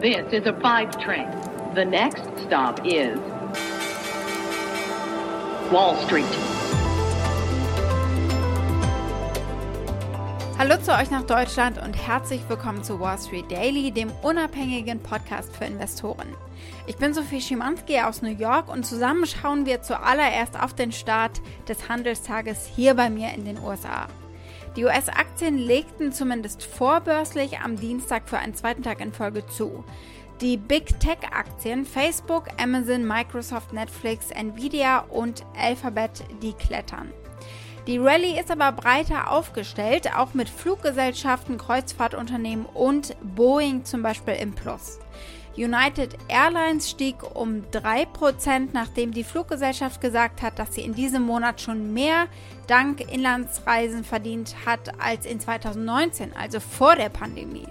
This is a five train. The next stop is Wall Street. Hallo zu euch nach Deutschland und herzlich willkommen zu Wall Street Daily, dem unabhängigen Podcast für Investoren. Ich bin Sophie Schimanski aus New York und zusammen schauen wir zuallererst auf den Start des Handelstages hier bei mir in den USA. Die US-Aktien legten zumindest vorbörslich am Dienstag für einen zweiten Tag in Folge zu. Die Big Tech-Aktien Facebook, Amazon, Microsoft, Netflix, Nvidia und Alphabet, die klettern. Die Rallye ist aber breiter aufgestellt, auch mit Fluggesellschaften, Kreuzfahrtunternehmen und Boeing zum Beispiel im Plus. United Airlines stieg um 3%, nachdem die Fluggesellschaft gesagt hat, dass sie in diesem Monat schon mehr dank Inlandsreisen verdient hat als in 2019, also vor der Pandemie.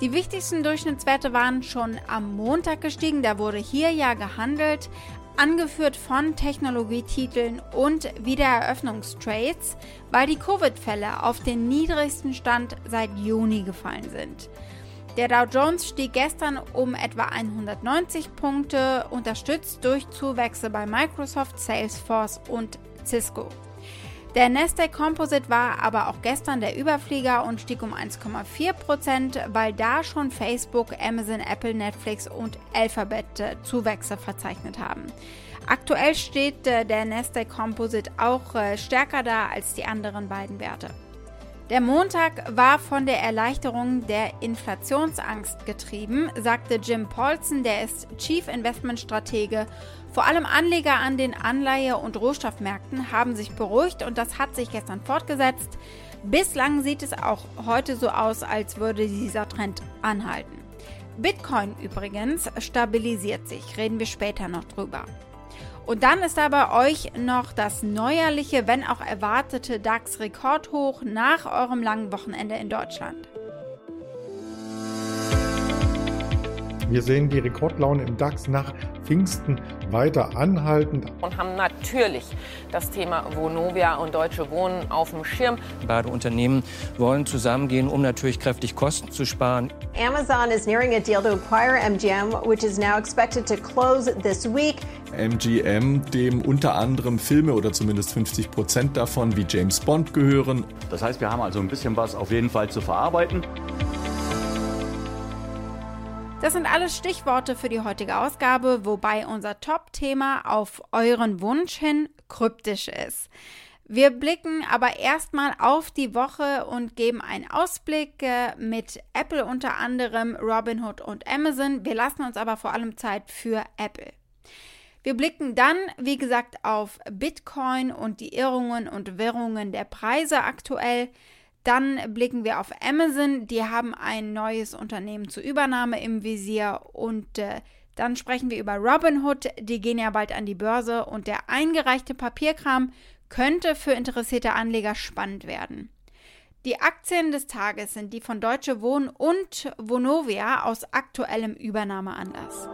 Die wichtigsten Durchschnittswerte waren schon am Montag gestiegen, da wurde hier ja gehandelt, angeführt von Technologietiteln und Wiedereröffnungstrades, weil die Covid-Fälle auf den niedrigsten Stand seit Juni gefallen sind. Der Dow Jones stieg gestern um etwa 190 Punkte, unterstützt durch Zuwächse bei Microsoft, Salesforce und Cisco. Der Nasdaq Composite war aber auch gestern der Überflieger und stieg um 1,4%, weil da schon Facebook, Amazon, Apple, Netflix und Alphabet äh, Zuwächse verzeichnet haben. Aktuell steht äh, der Nasdaq Composite auch äh, stärker da als die anderen beiden Werte. Der Montag war von der Erleichterung der Inflationsangst getrieben, sagte Jim Paulson, der ist Chief Investment Stratege. Vor allem Anleger an den Anleihe- und Rohstoffmärkten haben sich beruhigt und das hat sich gestern fortgesetzt. Bislang sieht es auch heute so aus, als würde dieser Trend anhalten. Bitcoin übrigens stabilisiert sich, reden wir später noch drüber. Und dann ist da bei euch noch das neuerliche, wenn auch erwartete DAX-Rekordhoch nach eurem langen Wochenende in Deutschland. Wir sehen die Rekordlaune im DAX nach Pfingsten weiter anhalten. Und haben natürlich das Thema Vonovia und Deutsche Wohnen auf dem Schirm. Beide Unternehmen wollen zusammengehen, um natürlich kräftig Kosten zu sparen. Amazon is nearing a deal to acquire MGM, which is now expected to close this week. MGM, dem unter anderem Filme oder zumindest 50 Prozent davon wie James Bond gehören. Das heißt, wir haben also ein bisschen was auf jeden Fall zu verarbeiten. Das sind alles Stichworte für die heutige Ausgabe, wobei unser Top-Thema auf euren Wunsch hin kryptisch ist. Wir blicken aber erstmal auf die Woche und geben einen Ausblick äh, mit Apple unter anderem, Robinhood und Amazon. Wir lassen uns aber vor allem Zeit für Apple. Wir blicken dann, wie gesagt, auf Bitcoin und die Irrungen und Wirrungen der Preise aktuell. Dann blicken wir auf Amazon. Die haben ein neues Unternehmen zur Übernahme im Visier. Und äh, dann sprechen wir über Robinhood. Die gehen ja bald an die Börse. Und der eingereichte Papierkram könnte für interessierte Anleger spannend werden. Die Aktien des Tages sind die von Deutsche Wohnen und Vonovia aus aktuellem Übernahmeanlass.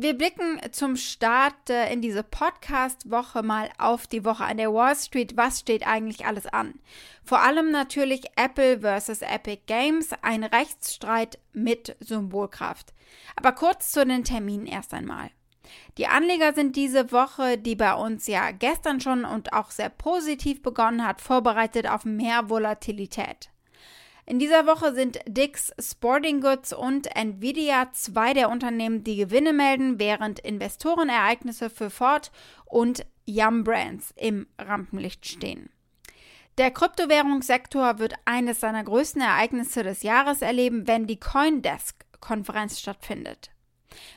Wir blicken zum Start äh, in diese Podcast-Woche mal auf die Woche an der Wall Street. Was steht eigentlich alles an? Vor allem natürlich Apple versus Epic Games, ein Rechtsstreit mit Symbolkraft. Aber kurz zu den Terminen erst einmal. Die Anleger sind diese Woche, die bei uns ja gestern schon und auch sehr positiv begonnen hat, vorbereitet auf mehr Volatilität. In dieser Woche sind Dix Sporting Goods und Nvidia zwei der Unternehmen, die Gewinne melden, während Investorenereignisse für Ford und Yum Brands im Rampenlicht stehen. Der Kryptowährungssektor wird eines seiner größten Ereignisse des Jahres erleben, wenn die Coindesk-Konferenz stattfindet.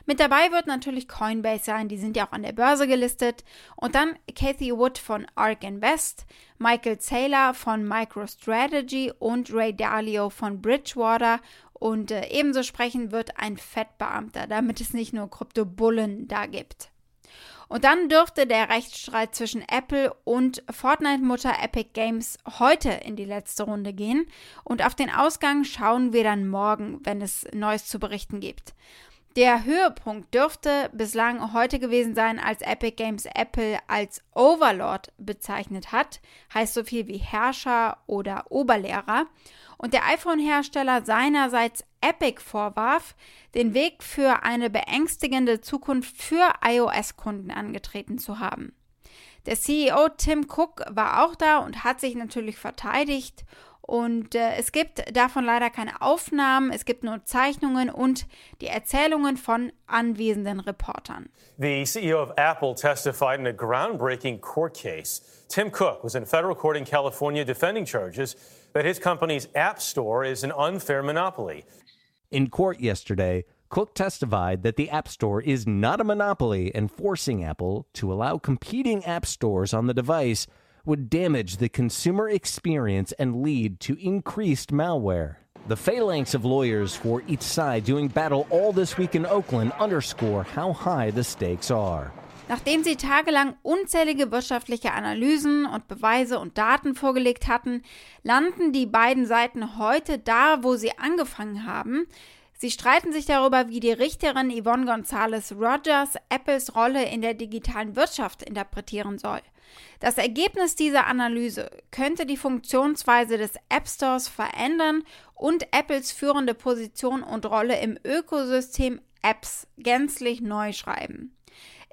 Mit dabei wird natürlich Coinbase sein, die sind ja auch an der Börse gelistet. Und dann Cathy Wood von ARK Invest, Michael Saylor von MicroStrategy und Ray Dalio von Bridgewater. Und äh, ebenso sprechen wird ein Fettbeamter, damit es nicht nur Kryptobullen da gibt. Und dann dürfte der Rechtsstreit zwischen Apple und Fortnite-Mutter Epic Games heute in die letzte Runde gehen. Und auf den Ausgang schauen wir dann morgen, wenn es Neues zu berichten gibt. Der Höhepunkt dürfte bislang heute gewesen sein, als Epic Games Apple als Overlord bezeichnet hat, heißt so viel wie Herrscher oder Oberlehrer, und der iPhone-Hersteller seinerseits Epic vorwarf, den Weg für eine beängstigende Zukunft für iOS-Kunden angetreten zu haben. Der CEO Tim Cook war auch da und hat sich natürlich verteidigt und äh, es gibt davon leider keine Aufnahmen, es gibt nur Zeichnungen und die Erzählungen von anwesenden Reportern. The CEO of Apple testified in a groundbreaking court case. Tim Cook was in federal court in California defending charges that his company's App Store is an unfair monopoly. In court yesterday, Cook testified that the App Store is not a monopoly and forcing Apple to allow competing app stores on the device would damage the consumer experience and lead to increased malware. The phalanx of lawyers for each side doing battle all this week in Oakland underscore how high the stakes are. Nachdem sie tagelang unzählige wirtschaftliche Analysen und Beweise und Daten vorgelegt hatten, landen die beiden Seiten heute da, wo sie angefangen haben. Sie streiten sich darüber, wie die Richterin Yvonne Gonzalez Rogers Apples Rolle in der digitalen Wirtschaft interpretieren soll. Das Ergebnis dieser Analyse könnte die Funktionsweise des App Stores verändern und Apples führende Position und Rolle im Ökosystem Apps gänzlich neu schreiben.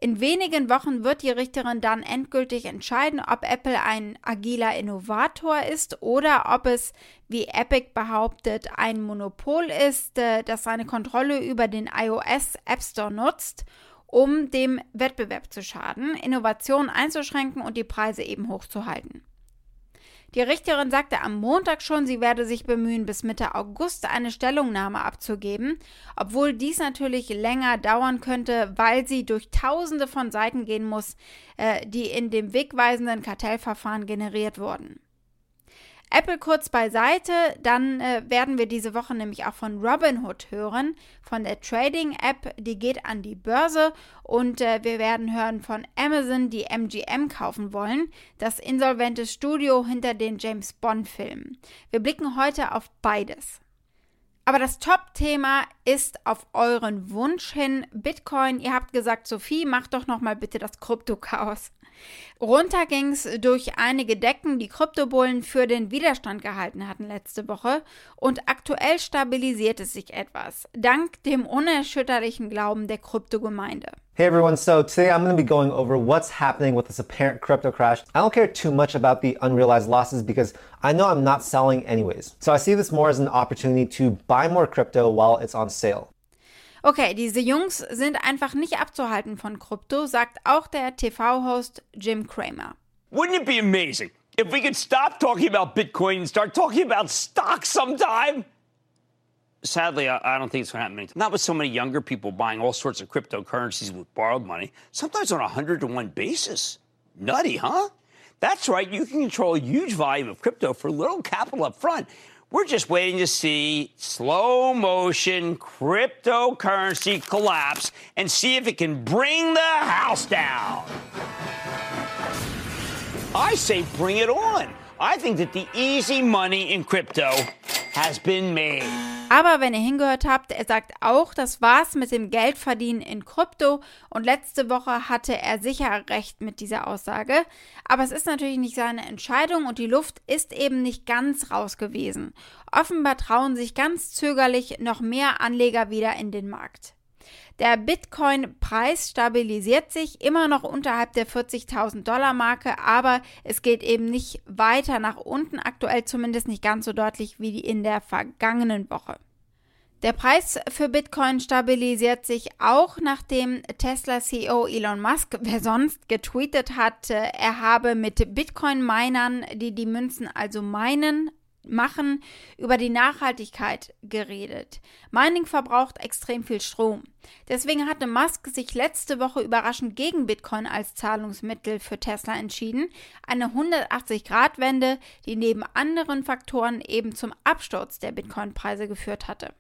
In wenigen Wochen wird die Richterin dann endgültig entscheiden, ob Apple ein agiler Innovator ist oder ob es, wie Epic behauptet, ein Monopol ist, äh, das seine Kontrolle über den iOS App Store nutzt um dem Wettbewerb zu schaden, Innovationen einzuschränken und die Preise eben hochzuhalten. Die Richterin sagte am Montag schon, sie werde sich bemühen, bis Mitte August eine Stellungnahme abzugeben, obwohl dies natürlich länger dauern könnte, weil sie durch Tausende von Seiten gehen muss, äh, die in dem wegweisenden Kartellverfahren generiert wurden. Apple kurz beiseite, dann äh, werden wir diese Woche nämlich auch von Robinhood hören, von der Trading-App, die geht an die Börse und äh, wir werden hören von Amazon, die MGM kaufen wollen, das insolvente Studio hinter den James Bond-Filmen. Wir blicken heute auf beides. Aber das Top-Thema ist auf euren Wunsch hin Bitcoin. Ihr habt gesagt, Sophie, mach doch noch mal bitte das Krypto-Chaos. Runter ging es durch einige Decken, die Kryptobullen für den Widerstand gehalten hatten letzte Woche und aktuell stabilisiert es sich etwas, dank dem unerschütterlichen Glauben der Kryptogemeinde. Hey everyone, so today I'm going to be going over what's happening with this apparent crypto crash. I don't care too much about the unrealized losses because I know I'm not selling anyways. So I see this more as an opportunity to buy more crypto while it's on sale. Okay, diese Jungs sind einfach nicht abzuhalten von Krypto, sagt auch der TV-Host Jim Cramer. Wouldn't it be amazing if we could stop talking about Bitcoin and start talking about stocks sometime? Sadly, I don't think it's going to happen. Not with so many younger people buying all sorts of cryptocurrencies with borrowed money, sometimes on a 100 to 1 basis. Nutty, huh? That's right, you can control a huge volume of crypto for little capital up front. We're just waiting to see slow motion cryptocurrency collapse and see if it can bring the house down. I say bring it on. I think that the easy money in crypto has been made. Aber wenn ihr hingehört habt, er sagt auch, das war's mit dem Geldverdienen in Krypto und letzte Woche hatte er sicher recht mit dieser Aussage. Aber es ist natürlich nicht seine Entscheidung und die Luft ist eben nicht ganz raus gewesen. Offenbar trauen sich ganz zögerlich noch mehr Anleger wieder in den Markt. Der Bitcoin-Preis stabilisiert sich immer noch unterhalb der 40.000 Dollar Marke, aber es geht eben nicht weiter nach unten, aktuell zumindest nicht ganz so deutlich wie in der vergangenen Woche. Der Preis für Bitcoin stabilisiert sich auch, nachdem Tesla-CEO Elon Musk, wer sonst, getweetet hat, er habe mit Bitcoin-Minern, die die Münzen also meinen, machen, über die Nachhaltigkeit geredet. Mining verbraucht extrem viel Strom. Deswegen hatte Musk sich letzte Woche überraschend gegen Bitcoin als Zahlungsmittel für Tesla entschieden. Eine 180-Grad-Wende, die neben anderen Faktoren eben zum Absturz der Bitcoin-Preise geführt hatte.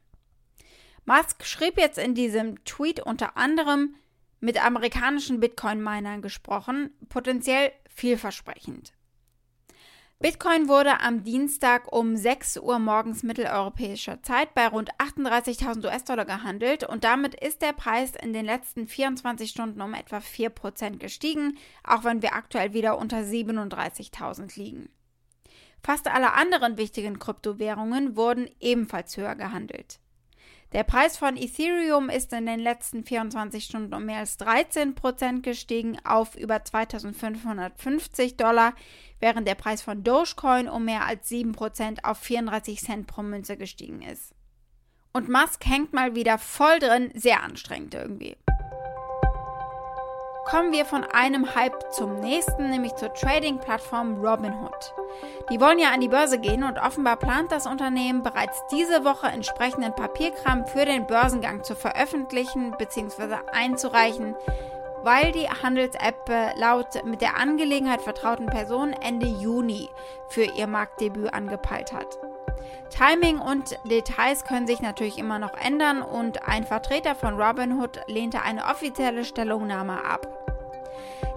Musk schrieb jetzt in diesem Tweet unter anderem mit amerikanischen Bitcoin-Minern gesprochen, potenziell vielversprechend. Bitcoin wurde am Dienstag um 6 Uhr morgens mitteleuropäischer Zeit bei rund 38.000 US-Dollar gehandelt und damit ist der Preis in den letzten 24 Stunden um etwa 4% gestiegen, auch wenn wir aktuell wieder unter 37.000 liegen. Fast alle anderen wichtigen Kryptowährungen wurden ebenfalls höher gehandelt. Der Preis von Ethereum ist in den letzten 24 Stunden um mehr als 13 Prozent gestiegen auf über 2550 Dollar, während der Preis von Dogecoin um mehr als 7 Prozent auf 34 Cent pro Münze gestiegen ist. Und Musk hängt mal wieder voll drin, sehr anstrengend irgendwie kommen wir von einem Hype zum nächsten, nämlich zur Trading-Plattform Robinhood. Die wollen ja an die Börse gehen und offenbar plant das Unternehmen bereits diese Woche entsprechenden Papierkram für den Börsengang zu veröffentlichen bzw. einzureichen, weil die Handels-App äh, laut mit der Angelegenheit vertrauten Person Ende Juni für ihr Marktdebüt angepeilt hat. Timing und Details können sich natürlich immer noch ändern und ein Vertreter von Robinhood lehnte eine offizielle Stellungnahme ab.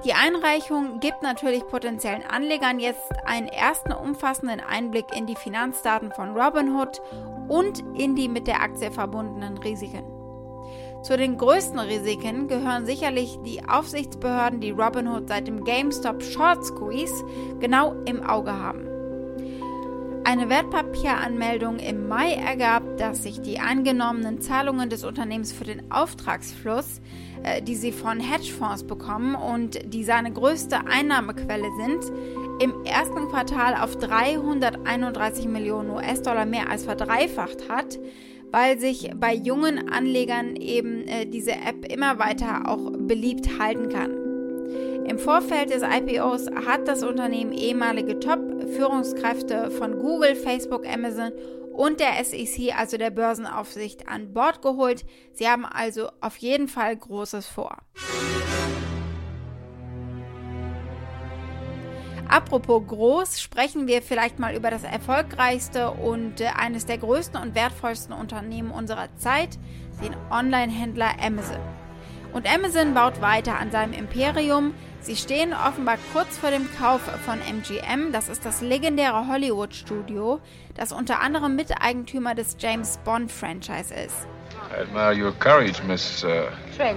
Die Einreichung gibt natürlich potenziellen Anlegern jetzt einen ersten umfassenden Einblick in die Finanzdaten von Robinhood und in die mit der Aktie verbundenen Risiken. Zu den größten Risiken gehören sicherlich die Aufsichtsbehörden, die Robinhood seit dem GameStop Short Squeeze genau im Auge haben. Eine Wertpapieranmeldung im Mai ergab, dass sich die angenommenen Zahlungen des Unternehmens für den Auftragsfluss äh, die sie von Hedgefonds bekommen und die seine größte Einnahmequelle sind, im ersten Quartal auf 331 Millionen US-Dollar mehr als verdreifacht hat, weil sich bei jungen Anlegern eben äh, diese App immer weiter auch beliebt halten kann. Im Vorfeld des IPOs hat das Unternehmen ehemalige Top-Führungskräfte von Google, Facebook, Amazon und der SEC, also der Börsenaufsicht, an Bord geholt. Sie haben also auf jeden Fall Großes vor. Apropos groß, sprechen wir vielleicht mal über das erfolgreichste und äh, eines der größten und wertvollsten Unternehmen unserer Zeit, den Online-Händler Amazon. Und Amazon baut weiter an seinem Imperium. Sie stehen offenbar kurz vor dem Kauf von MGM, das ist das legendäre Hollywood-Studio, das unter anderem Miteigentümer des James Bond-Franchise ist. I admire your courage, Miss... Uh... Trench.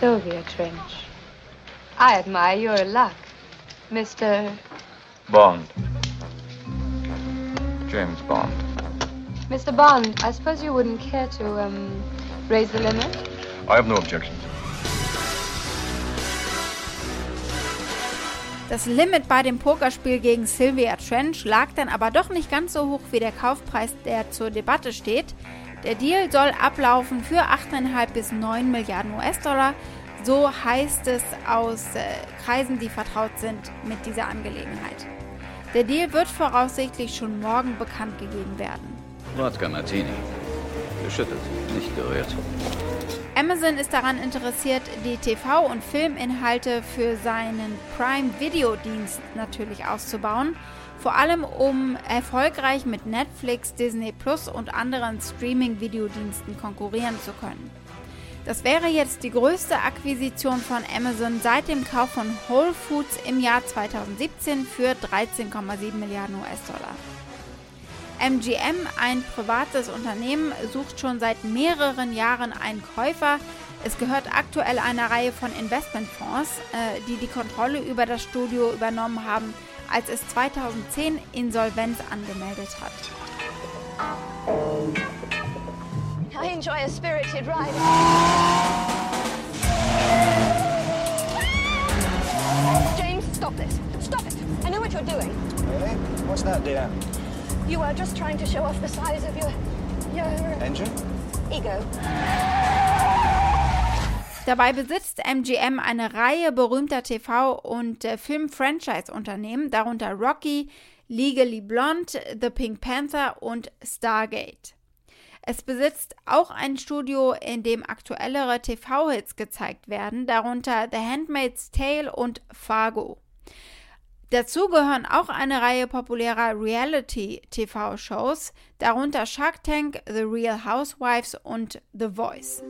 Sylvia Trench. I admire your luck, Mr... Bond. James Bond. Mr. Bond, I suppose you wouldn't care to, um, raise the limit? I have no objections. Das Limit bei dem Pokerspiel gegen Sylvia Trench lag dann aber doch nicht ganz so hoch wie der Kaufpreis, der zur Debatte steht. Der Deal soll ablaufen für 8,5 bis 9 Milliarden US-Dollar. So heißt es aus äh, Kreisen, die vertraut sind mit dieser Angelegenheit. Der Deal wird voraussichtlich schon morgen bekannt gegeben werden. Wodka Martini. Geschüttet, nicht gerührt. Amazon ist daran interessiert, die TV- und Filminhalte für seinen Prime-Video-Dienst natürlich auszubauen, vor allem um erfolgreich mit Netflix, Disney Plus und anderen Streaming-Videodiensten konkurrieren zu können. Das wäre jetzt die größte Akquisition von Amazon seit dem Kauf von Whole Foods im Jahr 2017 für 13,7 Milliarden US-Dollar. MGM, ein privates Unternehmen, sucht schon seit mehreren Jahren einen Käufer. Es gehört aktuell einer Reihe von Investmentfonds, äh, die die Kontrolle über das Studio übernommen haben, als es 2010 Insolvenz angemeldet hat. I enjoy a spirited ride. James, stop this. Stop it. I know what you're doing. Really? What's that, dear? You are just trying to show off the size of your, your engine. Ego. Dabei besitzt MGM eine Reihe berühmter TV- und äh, Film-Franchise-Unternehmen, darunter Rocky, Legally Blonde, The Pink Panther und Stargate. Es besitzt auch ein Studio, in dem aktuellere TV-Hits gezeigt werden, darunter The Handmaid's Tale und Fargo. Dazu gehören auch eine Reihe populärer Reality-TV-Shows, darunter Shark Tank, The Real Housewives und The Voice.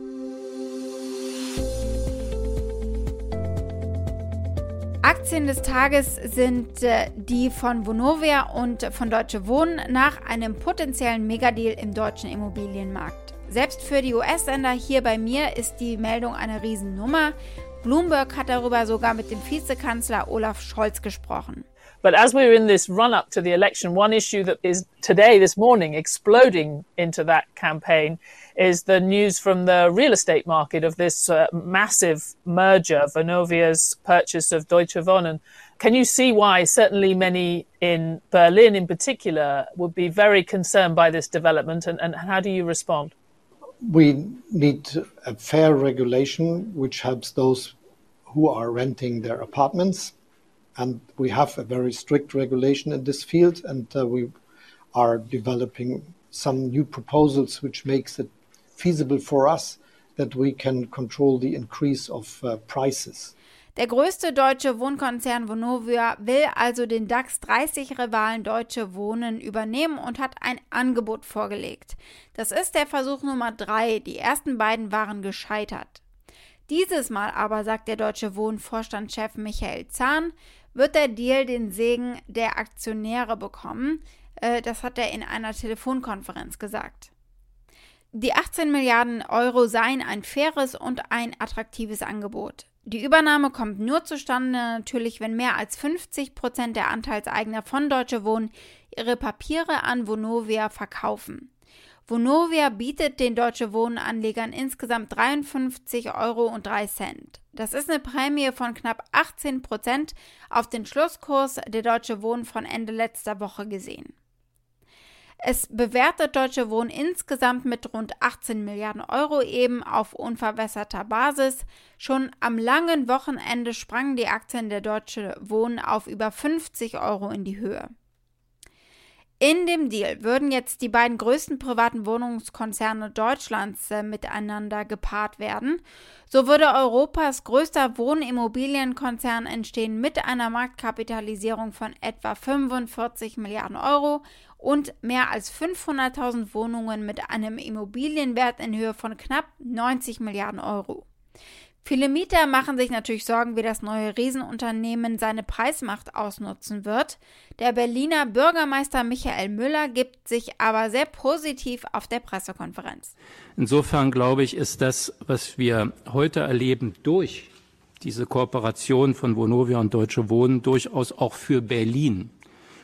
Aktien des Tages sind äh, die von Vonovia und von Deutsche Wohnen nach einem potenziellen Megadeal im deutschen Immobilienmarkt. Selbst für die US-Sender hier bei mir ist die Meldung eine Riesennummer. Bloomberg hat darüber sogar mit dem Vizekanzler Olaf Scholz gesprochen. But as we're in this run up to the election, one issue that is today, this morning, exploding into that campaign is the news from the real estate market of this uh, massive merger, Vonovia's purchase of Deutsche Wohnen. Can you see why certainly many in Berlin in particular would be very concerned by this development and, and how do you respond? We need a fair regulation which helps those who are renting their apartments. And we have a very strict regulation in this field, and uh, we are developing some new proposals which makes it feasible for us that we can control the increase of uh, prices. Der größte deutsche Wohnkonzern Vonovia will also den DAX 30 Rivalen Deutsche Wohnen übernehmen und hat ein Angebot vorgelegt. Das ist der Versuch Nummer drei. Die ersten beiden waren gescheitert. Dieses Mal aber, sagt der Deutsche Wohnen-Vorstandschef Michael Zahn, wird der Deal den Segen der Aktionäre bekommen. Äh, das hat er in einer Telefonkonferenz gesagt. Die 18 Milliarden Euro seien ein faires und ein attraktives Angebot. Die Übernahme kommt nur zustande natürlich, wenn mehr als 50 Prozent der Anteilseigner von Deutsche Wohnen ihre Papiere an Vonovia verkaufen. Vonovia bietet den Deutsche Wohnanlegern insgesamt 53,03 Euro. Das ist eine Prämie von knapp 18 Prozent auf den Schlusskurs der Deutsche Wohnen von Ende letzter Woche gesehen. Es bewertet Deutsche Wohnen insgesamt mit rund 18 Milliarden Euro eben auf unverwässerter Basis. Schon am langen Wochenende sprangen die Aktien der Deutsche Wohnen auf über 50 Euro in die Höhe. In dem Deal würden jetzt die beiden größten privaten Wohnungskonzerne Deutschlands äh, miteinander gepaart werden. So würde Europas größter Wohnimmobilienkonzern entstehen mit einer Marktkapitalisierung von etwa 45 Milliarden Euro und mehr als 500.000 Wohnungen mit einem Immobilienwert in Höhe von knapp 90 Milliarden Euro. Viele Mieter machen sich natürlich Sorgen, wie das neue Riesenunternehmen seine Preismacht ausnutzen wird. Der Berliner Bürgermeister Michael Müller gibt sich aber sehr positiv auf der Pressekonferenz. Insofern glaube ich, ist das, was wir heute erleben, durch diese Kooperation von Vonovia und Deutsche Wohnen durchaus auch für Berlin,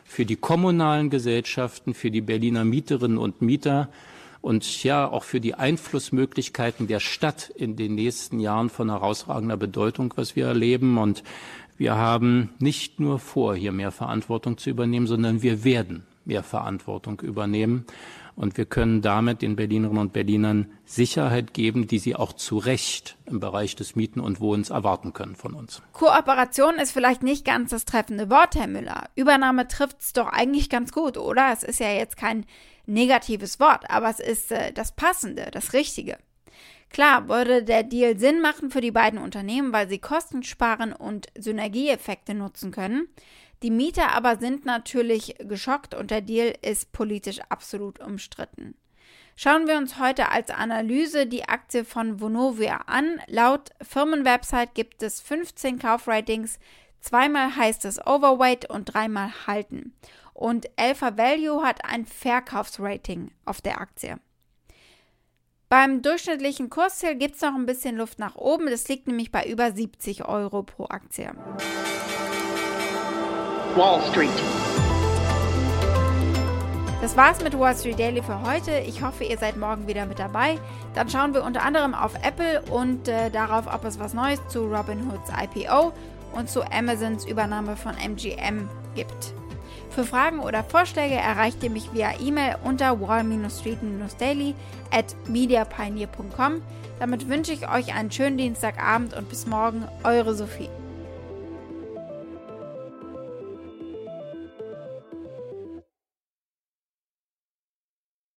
für die kommunalen Gesellschaften, für die Berliner Mieterinnen und Mieter und ja auch für die Einflussmöglichkeiten der Stadt in den nächsten Jahren von herausragender Bedeutung, was wir erleben. Und wir haben nicht nur vor, hier mehr Verantwortung zu übernehmen, sondern wir werden mehr Verantwortung übernehmen. Und wir können damit den Berlinerinnen und Berlinern Sicherheit geben, die sie auch zu Recht im Bereich des Mieten und Wohnens erwarten können von uns. Kooperation ist vielleicht nicht ganz das treffende Wort, Herr Müller. Übernahme trifft es doch eigentlich ganz gut, oder? Es ist ja jetzt kein negatives Wort, aber es ist äh, das Passende, das Richtige. Klar würde der Deal Sinn machen für die beiden Unternehmen, weil sie Kosten sparen und Synergieeffekte nutzen können. Die Mieter aber sind natürlich geschockt und der Deal ist politisch absolut umstritten. Schauen wir uns heute als Analyse die Aktie von Vonovia an. Laut Firmenwebsite gibt es 15 Kaufratings, zweimal heißt es Overweight und dreimal Halten und Alpha Value hat ein Verkaufsrating auf der Aktie. Beim durchschnittlichen Kursziel gibt es noch ein bisschen Luft nach oben. Das liegt nämlich bei über 70 Euro pro Aktie. Wall Street. Das war's mit Wall Street Daily für heute. Ich hoffe, ihr seid morgen wieder mit dabei. Dann schauen wir unter anderem auf Apple und äh, darauf, ob es was Neues zu Robinhoods IPO und zu Amazons Übernahme von MGM gibt. Für Fragen oder Vorschläge erreicht ihr mich via E-Mail unter wall-street-daily at mediapioneer.com. Damit wünsche ich euch einen schönen Dienstagabend und bis morgen, eure Sophie.